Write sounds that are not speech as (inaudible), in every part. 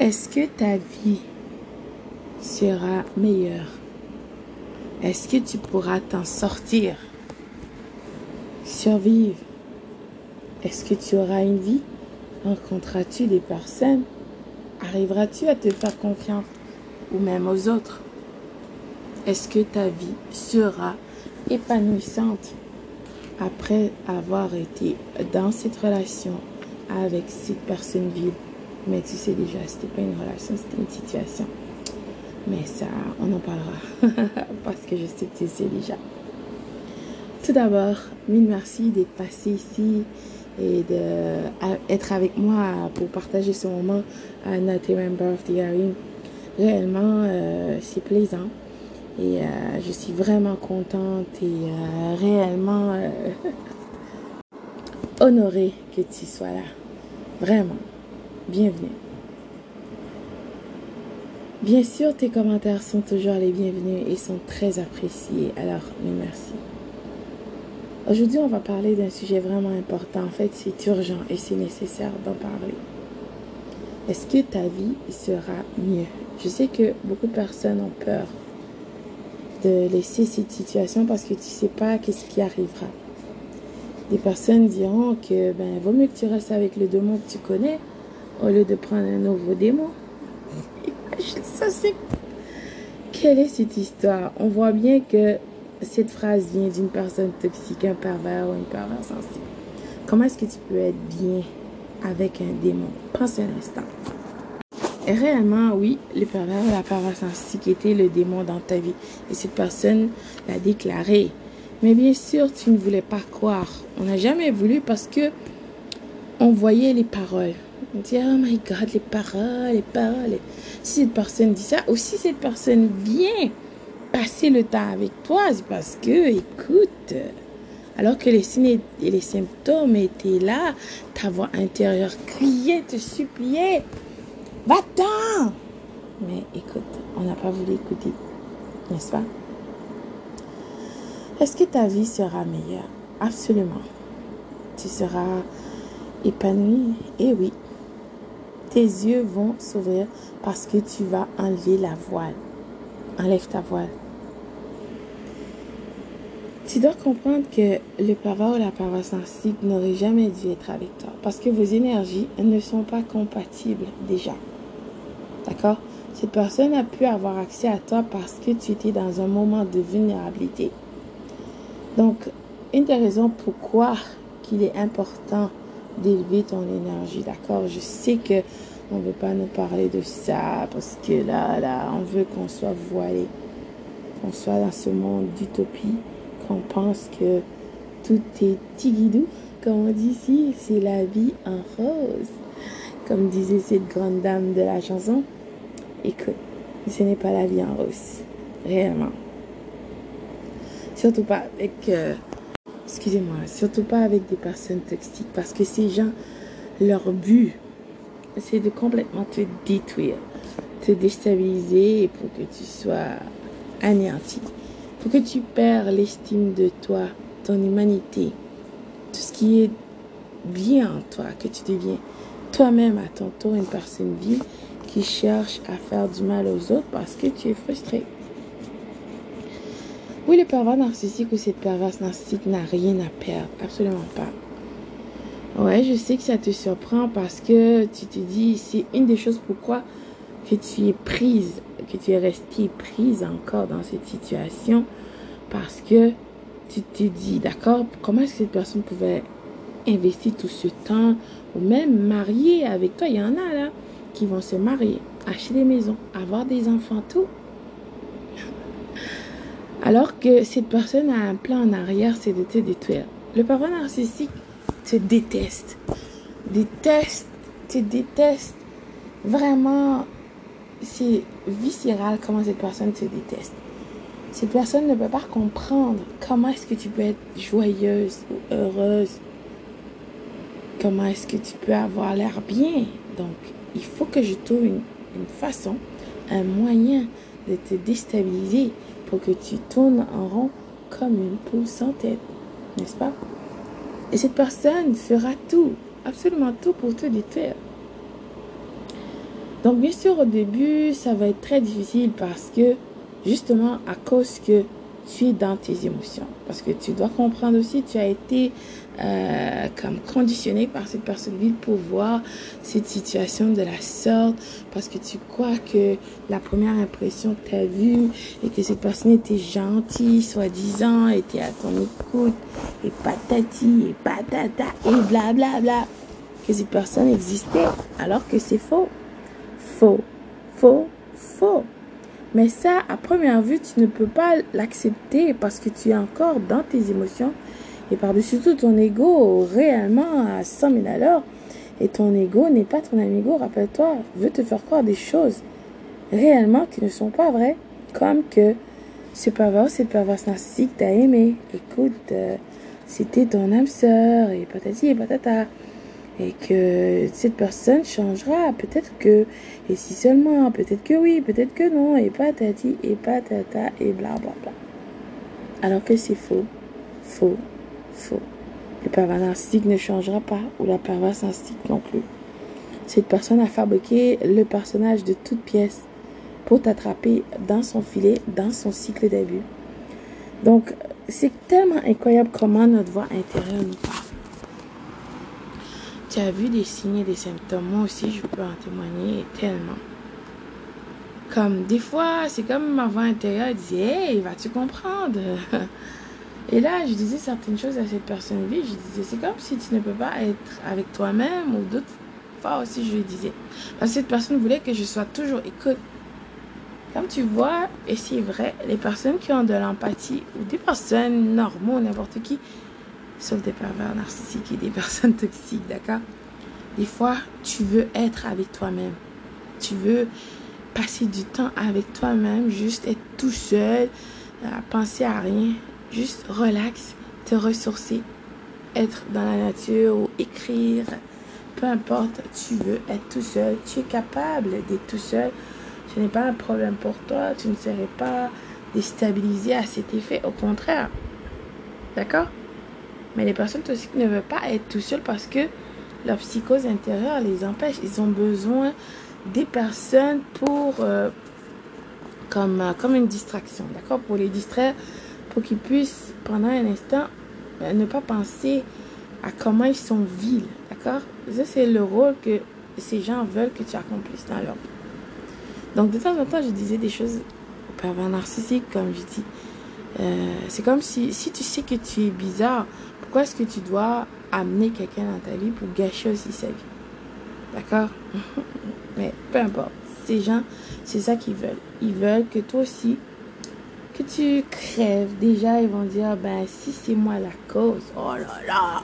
Est-ce que ta vie sera meilleure? Est-ce que tu pourras t'en sortir? Survivre? Est-ce que tu auras une vie? Rencontreras-tu des personnes? Arriveras-tu à te faire confiance? Ou même aux autres? Est-ce que ta vie sera épanouissante? Après avoir été dans cette relation avec cette personne vide? Mais tu sais déjà, c'était pas une relation, c'était une situation. Mais ça, on en parlera (laughs) parce que je sais que tu sais déjà. Tout d'abord, mille merci d'être passé ici et d'être avec moi pour partager ce moment à notre Birthday Harry. Réellement, euh, c'est plaisant et euh, je suis vraiment contente et euh, réellement (laughs) honorée que tu sois là. Vraiment, bienvenue. Bien sûr, tes commentaires sont toujours les bienvenus et sont très appréciés. Alors, merci. Aujourd'hui, on va parler d'un sujet vraiment important. En fait, c'est urgent et c'est nécessaire d'en parler. Est-ce que ta vie sera mieux? Je sais que beaucoup de personnes ont peur de laisser cette situation parce que tu ne sais pas qu'est-ce qui arrivera. Des personnes diront que ben vaut mieux que tu restes avec le démon que tu connais au lieu de prendre un nouveau démon. Ça c'est quelle est cette histoire? On voit bien que cette phrase vient d'une personne toxique, un pervers ou une pervers sensible. Comment est-ce que tu peux être bien avec un démon? Pense un instant. Et réellement, oui, le pervers ou la pervers sensible était le démon dans ta vie. Et cette personne l'a déclaré. Mais bien sûr, tu ne voulais pas croire. On n'a jamais voulu parce que on voyait les paroles. On dit, oh my God, les paroles, les paroles. Si cette personne dit ça, ou si cette personne vient passer le temps avec toi, c'est parce que, écoute, alors que les signes et les symptômes étaient là, ta voix intérieure criait, te suppliait, va-t'en! Mais écoute, on n'a pas voulu écouter, n'est-ce pas? Est-ce que ta vie sera meilleure? Absolument. Tu seras épanoui? Eh oui. Tes yeux vont s'ouvrir parce que tu vas enlever la voile. Enlève ta voile. Tu dois comprendre que le pervers ou la pervers sensible n'aurait jamais dû être avec toi parce que vos énergies ne sont pas compatibles déjà. D'accord? Cette personne a pu avoir accès à toi parce que tu étais dans un moment de vulnérabilité. Donc, une des raisons pourquoi qu'il est important d'élever ton énergie, d'accord? Je sais que on veut pas nous parler de ça parce que là, là, on veut qu'on soit voilé, qu'on soit dans ce monde d'utopie qu'on pense que tout est tigidou, comme on dit ici, c'est la vie en rose. Comme disait cette grande dame de la chanson, écoute, ce n'est pas la vie en rose, réellement. Surtout pas avec, euh, excusez-moi, surtout pas avec des personnes toxiques, parce que ces gens, leur but, c'est de complètement te détruire, te déstabiliser pour que tu sois anéanti pour que tu perds l'estime de toi, ton humanité, tout ce qui est bien en toi, que tu deviens toi-même à ton tour une personne vive qui cherche à faire du mal aux autres parce que tu es frustré. Oui, le pervers narcissique ou cette perverse narcissique n'a rien à perdre, absolument pas. Ouais, je sais que ça te surprend parce que tu te dis, c'est une des choses pourquoi que tu es prise que tu es resté prise encore dans cette situation parce que tu te dis, d'accord, comment est-ce que cette personne pouvait investir tout ce temps ou même marier avec toi? Il y en a là qui vont se marier, acheter des maisons, avoir des enfants, tout. Alors que cette personne a un plan en arrière, c'est de te détruire. Le parent narcissique te déteste, déteste, te déteste vraiment c'est viscéral comment cette personne te déteste. Cette personne ne peut pas comprendre comment est-ce que tu peux être joyeuse ou heureuse. Comment est-ce que tu peux avoir l'air bien. Donc, il faut que je trouve une, une façon, un moyen de te déstabiliser que tu tournes en rond comme une poule sans tête. N'est-ce pas? Et cette personne fera tout, absolument tout pour te détruire. Donc bien sûr au début ça va être très difficile parce que justement à cause que tu es dans tes émotions. Parce que tu dois comprendre aussi, tu as été euh, comme conditionné par cette personne vide pour voir cette situation de la sorte parce que tu crois que la première impression que tu as vue et que cette personne était gentille, soi-disant, était à ton écoute et patati et patata et blablabla, bla bla, que cette personne existait alors que c'est faux. Faux, faux, faux. Mais ça, à première vue, tu ne peux pas l'accepter parce que tu es encore dans tes émotions et par-dessus tout, ton ego réellement à 100 000 à. Et ton ego n'est pas ton amigo, rappelle-toi, veut te faire croire des choses réellement qui ne sont pas vraies. Comme que ce pervers, cette perverse narcissique t'a aimé. Écoute, euh, c'était ton âme sœur et patati et patata. Et que cette personne changera. Peut-être que, et si seulement, peut-être que oui, peut-être que non, et patati et patata et blablabla. Bla bla. Alors que c'est faux. Faux, Faux. Le pervers narcissique ne changera pas, ou la perverse narcissique non plus. Cette personne a fabriqué le personnage de toute pièce pour t'attraper dans son filet, dans son cycle d'abus. Donc, c'est tellement incroyable comment notre voix intérieure nous parle. Tu as vu des signes et des symptômes. Moi aussi, je peux en témoigner tellement. Comme des fois, c'est comme ma voix intérieure disait Hey, vas-tu comprendre? (laughs) Et là, je disais certaines choses à cette personne vie. Je disais, c'est comme si tu ne peux pas être avec toi-même ou d'autres fois aussi, je lui disais. Parce que cette personne voulait que je sois toujours écoute. Comme tu vois, et c'est vrai, les personnes qui ont de l'empathie ou des personnes normaux, n'importe qui, sauf des pervers narcissiques et des (laughs) personnes toxiques, d'accord? Des fois, tu veux être avec toi-même. Tu veux passer du temps avec toi-même, juste être tout seul, à penser à rien, Juste relax, te ressourcer, être dans la nature ou écrire, peu importe, tu veux être tout seul, tu es capable d'être tout seul. Ce n'est pas un problème pour toi, tu ne serais pas déstabilisé à cet effet, au contraire. D'accord? Mais les personnes toxiques ne veulent pas être tout seules parce que leur psychose intérieure les empêche. Ils ont besoin des personnes pour euh, comme, euh, comme une distraction, d'accord? Pour les distraire pour qu'ils puissent, pendant un instant, euh, ne pas penser à comment ils sont vils. D'accord? Ça, c'est le rôle que ces gens veulent que tu accomplisses dans leur vie. Donc, de temps en temps, je disais des choses au pervers narcissique, comme je dis. Euh, c'est comme si, si tu sais que tu es bizarre, pourquoi est-ce que tu dois amener quelqu'un dans ta vie pour gâcher aussi sa vie? D'accord? (laughs) Mais peu importe. Ces gens, c'est ça qu'ils veulent. Ils veulent que toi aussi, que tu crèves, déjà ils vont dire, ben si c'est moi la cause, oh là là,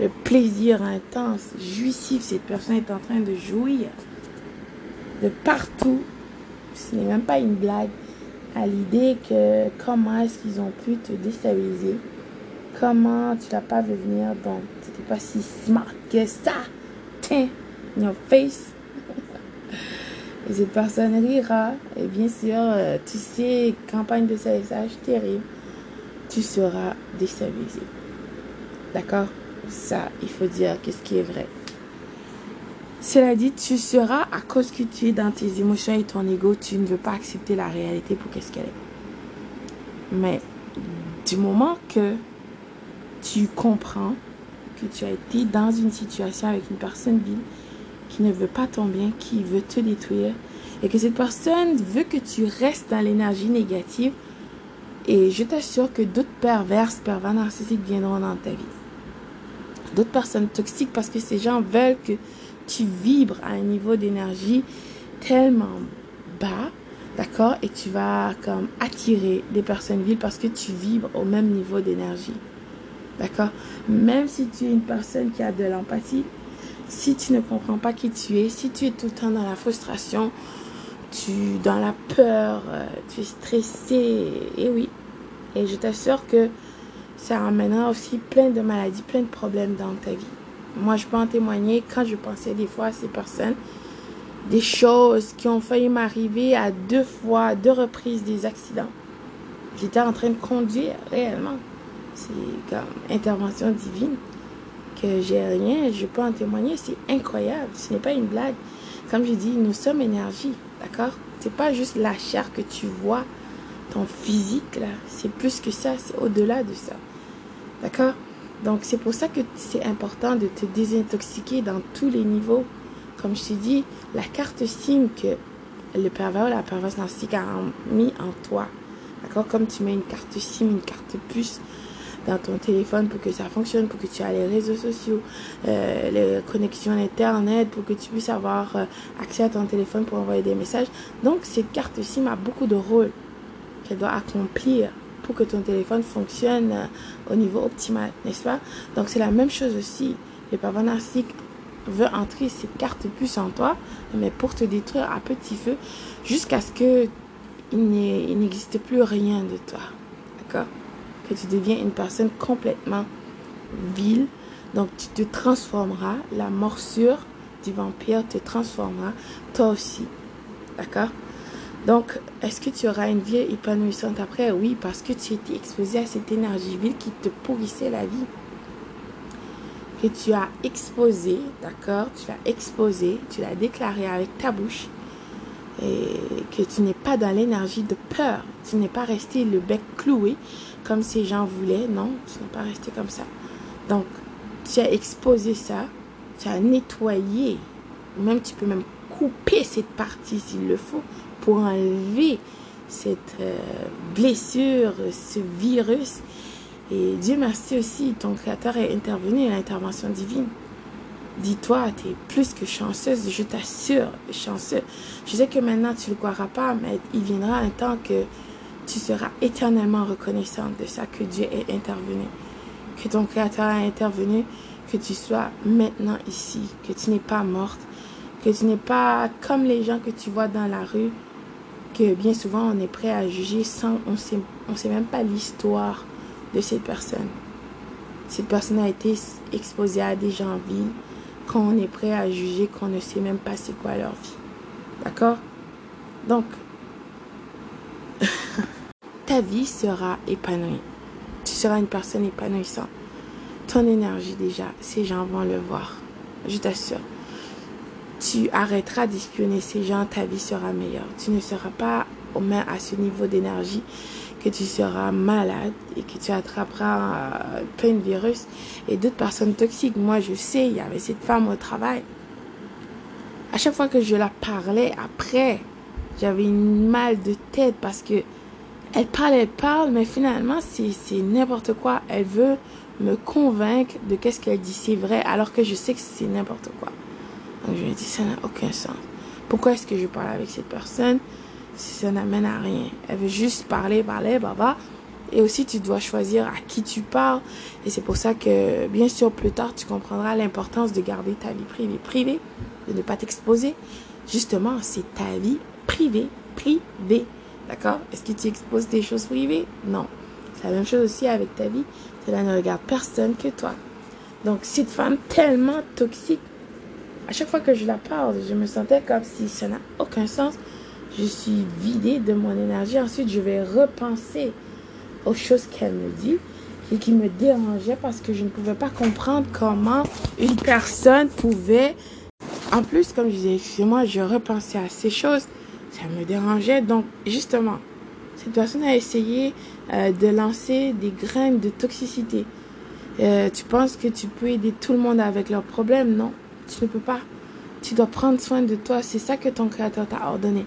le plaisir intense, jouissif, cette personne est en train de jouir de partout. Ce n'est même pas une blague à l'idée que comment est-ce qu'ils ont pu te déstabiliser, comment tu l'as pas vu venir, donc tu n'étais pas si smart que ça? Tiens, face. (laughs) Et cette personne rira. Et bien sûr, euh, tu sais, campagne de salissage terrible, tu seras déstabilisé. D'accord? Ça, il faut dire qu'est-ce qui est vrai. Cela dit, tu seras, à cause que tu es dans tes émotions et ton ego, tu ne veux pas accepter la réalité pour qu'est-ce qu'elle est. Mais du moment que tu comprends que tu as été dans une situation avec une personne vide, qui ne veut pas ton bien, qui veut te détruire, et que cette personne veut que tu restes dans l'énergie négative, et je t'assure que d'autres perverses, pervers narcissiques viendront dans ta vie. D'autres personnes toxiques parce que ces gens veulent que tu vibres à un niveau d'énergie tellement bas, d'accord Et tu vas comme attirer des personnes vides parce que tu vibres au même niveau d'énergie. D'accord Même si tu es une personne qui a de l'empathie, si tu ne comprends pas qui tu es, si tu es tout le temps dans la frustration, tu dans la peur, euh, tu es stressé, et oui. Et je t'assure que ça amènera aussi plein de maladies, plein de problèmes dans ta vie. Moi, je peux en témoigner quand je pensais des fois à ces personnes, des choses qui ont failli m'arriver à deux fois, deux reprises des accidents. J'étais en train de conduire réellement. C'est comme intervention divine que j'ai rien, je peux en témoigner, c'est incroyable, ce n'est pas une blague. comme je dis, nous sommes énergie, d'accord? C'est pas juste la chair que tu vois, ton physique, là. C'est plus que ça, c'est au-delà de ça. D'accord? Donc, c'est pour ça que c'est important de te désintoxiquer dans tous les niveaux. Comme je t'ai dit, la carte SIM que le pervers ou la perverse narcissique a mis en toi. D'accord? Comme tu mets une carte SIM, une carte puce dans ton téléphone pour que ça fonctionne, pour que tu aies les réseaux sociaux, euh, les connexions Internet, pour que tu puisses avoir euh, accès à ton téléphone pour envoyer des messages. Donc, cette carte SIM a beaucoup de rôles qu'elle doit accomplir pour que ton téléphone fonctionne euh, au niveau optimal, n'est-ce pas? Donc, c'est la même chose aussi. Le pervers narcissique veut entrer cette carte puce en toi, mais pour te détruire à petit feu, jusqu'à ce que il n'existe plus rien de toi. D'accord? Que tu deviens une personne complètement vile. Donc tu te transformeras. La morsure du vampire te transformera toi aussi. D'accord? Donc, est-ce que tu auras une vie épanouissante après? Oui, parce que tu étais exposé à cette énergie vile qui te pourrissait la vie. Que tu as exposé, d'accord? Tu l'as exposé, tu l'as déclaré avec ta bouche et que tu n'es pas dans l'énergie de peur. Tu n'es pas resté le bec cloué comme ces gens voulaient. Non, tu n'es pas resté comme ça. Donc, tu as exposé ça, tu as nettoyé, même tu peux même couper cette partie s'il le faut pour enlever cette euh, blessure, ce virus. Et Dieu merci aussi, ton Créateur est intervenu à l'intervention divine. Dis-toi, tu es plus que chanceuse, je t'assure, chanceux. Je sais que maintenant tu ne le croiras pas, mais il viendra un temps que tu seras éternellement reconnaissante de ça, que Dieu est intervenu, que ton Créateur a intervenu, que tu sois maintenant ici, que tu n'es pas morte, que tu n'es pas comme les gens que tu vois dans la rue, que bien souvent on est prêt à juger sans, on sait, on sait même pas l'histoire de cette personne. Cette personne a été exposée à des gens vides, quand on est prêt à juger qu'on ne sait même pas c'est quoi leur vie. D'accord? Donc, (laughs) ta vie sera épanouie. Tu seras une personne épanouissante. Ton énergie déjà, ces gens vont le voir. Je t'assure. Tu arrêteras d'espionner ces gens, ta vie sera meilleure. Tu ne seras pas au moins à ce niveau d'énergie que tu seras malade et que tu attraperas euh, plein de virus et d'autres personnes toxiques. Moi, je sais, il y avait cette femme au travail. À chaque fois que je la parlais après, j'avais une mal de tête parce que elle parle, elle parle, mais finalement, c'est n'importe quoi. Elle veut me convaincre de qu'est-ce qu'elle dit, c'est vrai, alors que je sais que c'est n'importe quoi. Donc, je lui ai dit, ça n'a aucun sens. Pourquoi est-ce que je parle avec cette personne ça n'amène à rien? Elle veut juste parler, parler, baba. Et aussi, tu dois choisir à qui tu parles. Et c'est pour ça que, bien sûr, plus tard, tu comprendras l'importance de garder ta vie privée privée, de ne pas t'exposer. Justement, c'est ta vie privée, privée. D'accord? Est-ce que tu exposes des choses privées? Non. C'est la même chose aussi avec ta vie. Cela ne regarde personne que toi. Donc, cette femme tellement toxique, à chaque fois que je la parle, je me sentais comme si ça n'a aucun sens je suis vidée de mon énergie. Ensuite, je vais repenser aux choses qu'elle me dit et qui me dérangeaient parce que je ne pouvais pas comprendre comment une personne pouvait... En plus, comme je disais, excusez-moi, je repensais à ces choses. Ça me dérangeait. Donc, justement, cette personne a essayé euh, de lancer des graines de toxicité. Euh, tu penses que tu peux aider tout le monde avec leurs problèmes? Non, tu ne peux pas. Tu dois prendre soin de toi. C'est ça que ton créateur t'a ordonné.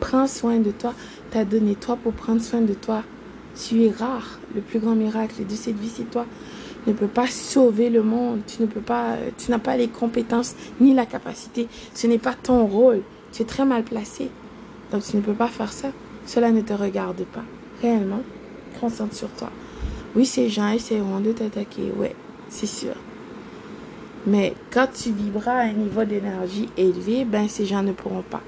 Prends soin de toi. T'as donné toi pour prendre soin de toi. Tu es rare. Le plus grand miracle de cette vie, c'est toi. Tu ne peux pas sauver le monde. Tu ne peux pas, tu n'as pas les compétences ni la capacité. Ce n'est pas ton rôle. Tu es très mal placé. Donc tu ne peux pas faire ça. Cela ne te regarde pas. Réellement, concentre sur toi. Oui, ces gens essaieront de t'attaquer. Ouais, c'est sûr. Mais quand tu vibras à un niveau d'énergie élevé, ben ces gens ne pourront pas.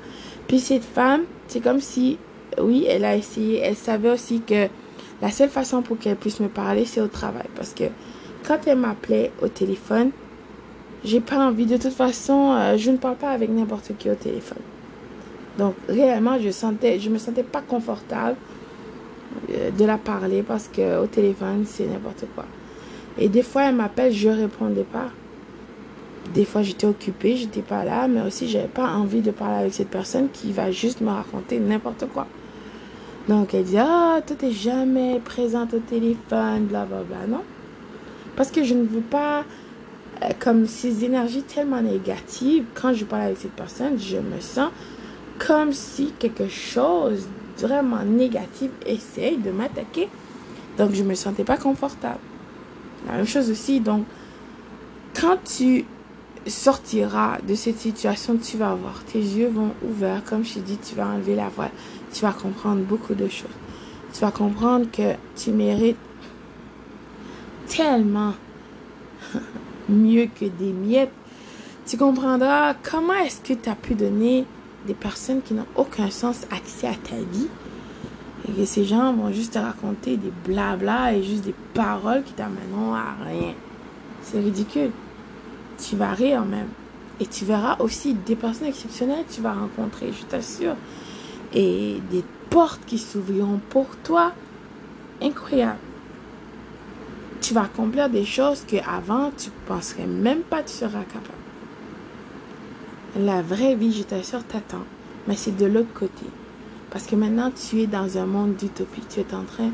Puis cette femme, c'est comme si, oui, elle a essayé, elle savait aussi que la seule façon pour qu'elle puisse me parler, c'est au travail. Parce que quand elle m'appelait au téléphone, j'ai pas envie. De toute façon, euh, je ne parle pas avec n'importe qui au téléphone. Donc, réellement, je sentais, je me sentais pas confortable euh, de la parler parce que au téléphone, c'est n'importe quoi. Et des fois, elle m'appelle, je répondais pas. Des fois j'étais occupée, j'étais pas là, mais aussi j'avais pas envie de parler avec cette personne qui va juste me raconter n'importe quoi. Donc elle dit Ah, toi t'es jamais présente au téléphone, blablabla. Non. Parce que je ne veux pas, euh, comme ces énergies tellement négatives, quand je parle avec cette personne, je me sens comme si quelque chose vraiment négatif essaye de m'attaquer. Donc je me sentais pas confortable. La même chose aussi, donc quand tu sortiras de cette situation, tu vas voir, tes yeux vont ouverts, comme je dit, tu vas enlever la voix, tu vas comprendre beaucoup de choses. Tu vas comprendre que tu mérites tellement (laughs) mieux que des miettes. Tu comprendras comment est-ce que tu as pu donner des personnes qui n'ont aucun sens accès à ta vie. Et que ces gens vont juste te raconter des blabla et juste des paroles qui t'amèneront à rien. C'est ridicule tu vas rire même. Et tu verras aussi des personnes exceptionnelles que tu vas rencontrer, je t'assure. Et des portes qui s'ouvriront pour toi. Incroyable. Tu vas accomplir des choses que avant tu penserais même pas que tu seras capable. La vraie vie, je t'assure, t'attend. Mais c'est de l'autre côté. Parce que maintenant, tu es dans un monde d'utopie. Tu es en train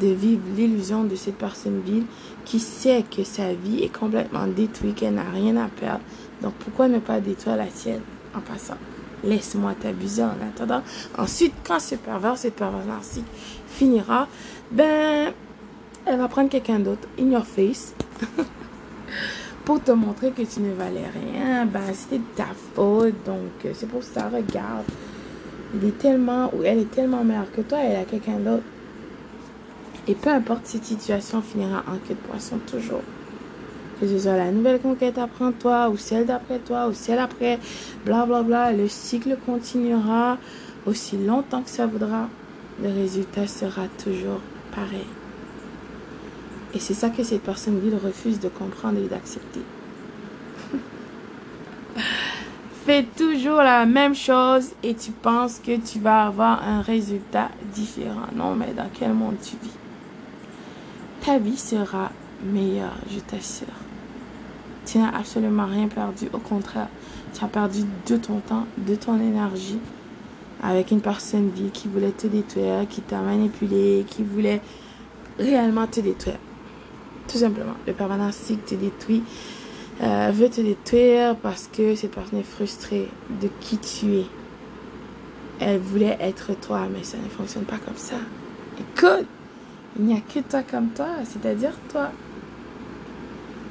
de vivre l'illusion de cette personne vide qui sait que sa vie est complètement détruite, qu'elle n'a rien à perdre. Donc pourquoi ne pas détruire la tienne en passant? Laisse-moi t'abuser en attendant. Ensuite, quand ce pervers, cette pervers narcissique finira, ben, elle va prendre quelqu'un d'autre in your face (laughs) pour te montrer que tu ne valais rien. Ben, c'était ta faute. Donc, c'est pour ça, regarde. Il est tellement, ou elle est tellement meilleure que toi, elle a quelqu'un d'autre. Et peu importe cette situation finira en queue de poisson toujours. Que ce soit la nouvelle conquête après toi, ou celle d'après toi, ou celle après, blablabla, bla, bla, le cycle continuera aussi longtemps que ça voudra. Le résultat sera toujours pareil. Et c'est ça que cette personne ville refuse de comprendre et d'accepter. (laughs) Fais toujours la même chose et tu penses que tu vas avoir un résultat différent. Non, mais dans quel monde tu vis? Ta vie sera meilleure, je t'assure. Tu n'as absolument rien perdu. Au contraire, tu as perdu de ton temps, de ton énergie avec une personne qui voulait te détruire, qui t'a manipulé, qui voulait réellement te détruire. Tout simplement. Le pervers narcissique te détruit, euh, veut te détruire parce que cette personne est frustrée de qui tu es. Elle voulait être toi, mais ça ne fonctionne pas comme ça. Écoute, il n'y a que toi comme toi, c'est-à-dire toi.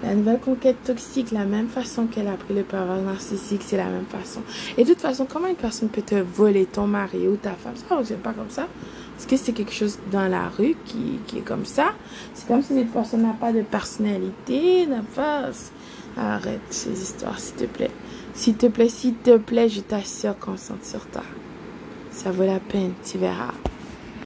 La nouvelle conquête toxique, la même façon qu'elle a pris le pervers narcissique, c'est la même façon. Et de toute façon, comment une personne peut te voler ton mari ou ta femme? Ça ne fonctionne pas comme ça. Est-ce que c'est quelque chose dans la rue qui, qui est comme ça C'est comme si cette personne n'a pas de personnalité, n'a pas... Arrête ces histoires, s'il te plaît. S'il te plaît, s'il te plaît, je t'assure qu'on sur toi. Ça vaut la peine, tu verras.